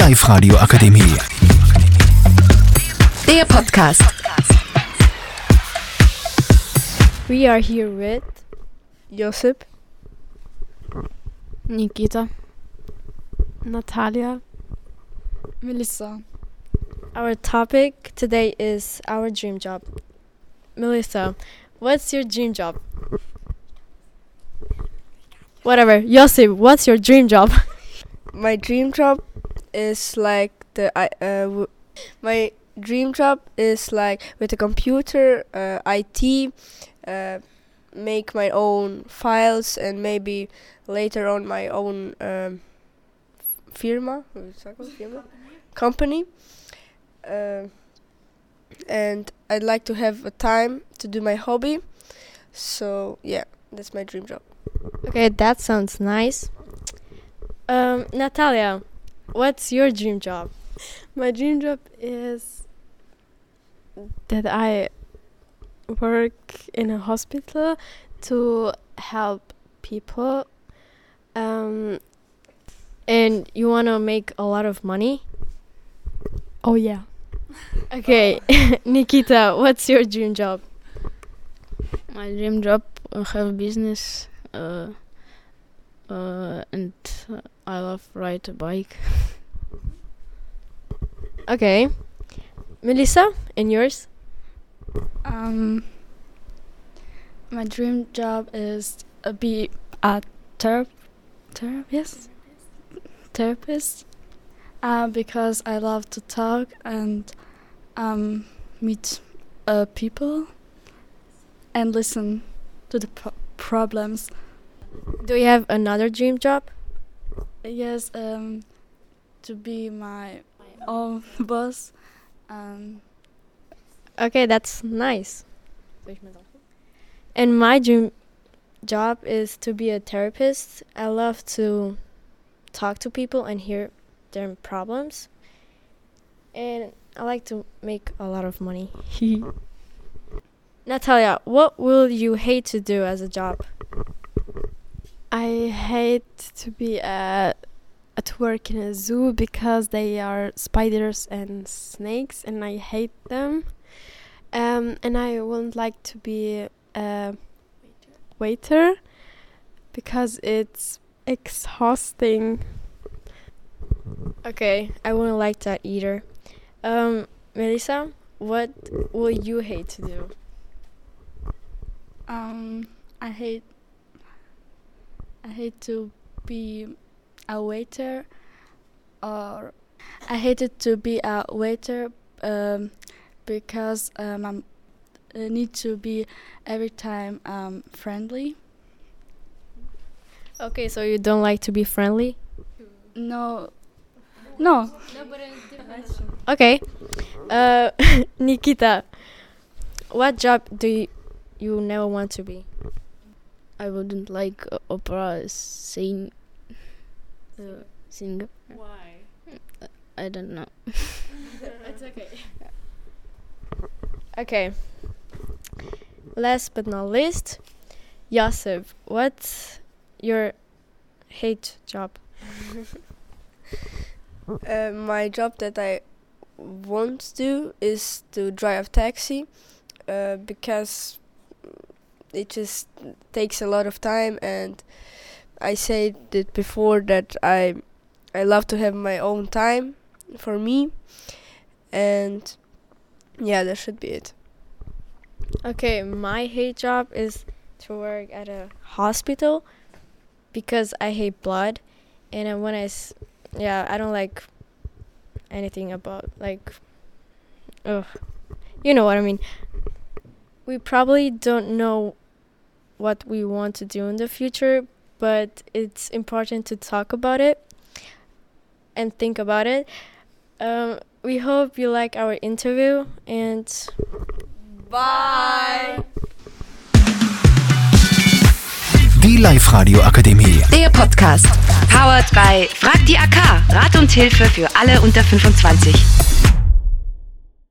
Life Radio Akademie. Der Podcast. We are here with Josip, Nikita. Natalija. Melisa. Our topic today is our dream job. Melisa, what's your dream job? Whatever. Josip, what's your dream job? my dream job is like the I uh, w- my dream job is like with a computer, uh, IT, uh, make my own files and maybe later on my own um, firma, firma? company. Uh, and I'd like to have a time to do my hobby. So yeah, that's my dream job. Okay, that sounds nice. Um, Natalija, what's your dream job? My dream job is that I work in a hospital to help people. Um, And you want to make a lot of money? oh yeah. Okay, Nikita, what's your dream job? My dream job, I have business, uh, uh, and I love ride a bike. Okay. Melisa, and yours? Um, my dream job is be a therap therapist. Therapist. Uh, because I love to talk and um, meet uh, people and listen to the pro- problems. Do you have another dream job? Yes, um, to be my own boss. Um, Okay, that's nice. And my dream job is to be a therapist. I love to talk to people and hear their problems. And I like to make a lot of money. Natalija, what will you hate to do as a job? I hate to be uh, at work in a zoo because they are spiders and snakes, and I hate them. Um, and I wouldn't like to be a waiter because it's exhausting. Okay, I wouldn't like that either. Um, Melisa, what will you hate to do? Um, I hate. I hate to be a waiter, or I hated to be a waiter um, because um, I'm, I need to be every time um, friendly. Okay, so you don't like to be friendly? No, no. Okay. Uh, Nikita, what job do you, you never want to be? I wouldn't like uh, opera sing. Uh, singer. Why? I don't know. it's okay. Okay. Last but not least, Josip, what's your hate job? Uh, my job that I want to do is to drive taxi uh, because it just takes a lot of time and I said it before that I I love to have my own time for me and yeah that should be it. Okay, my hate job is to work at a hospital because I hate blood, and when I, s- yeah, I don't like anything about like, ugh, you know what I mean. We probably don't know what we want to do in the future, but it's important to talk about it and think about it. Um, we hope you like our interview and Bye. Die Life Radio Akademie. Der Podcast. Powered by Frag die AK. Rat und Hilfe für alle unter 25.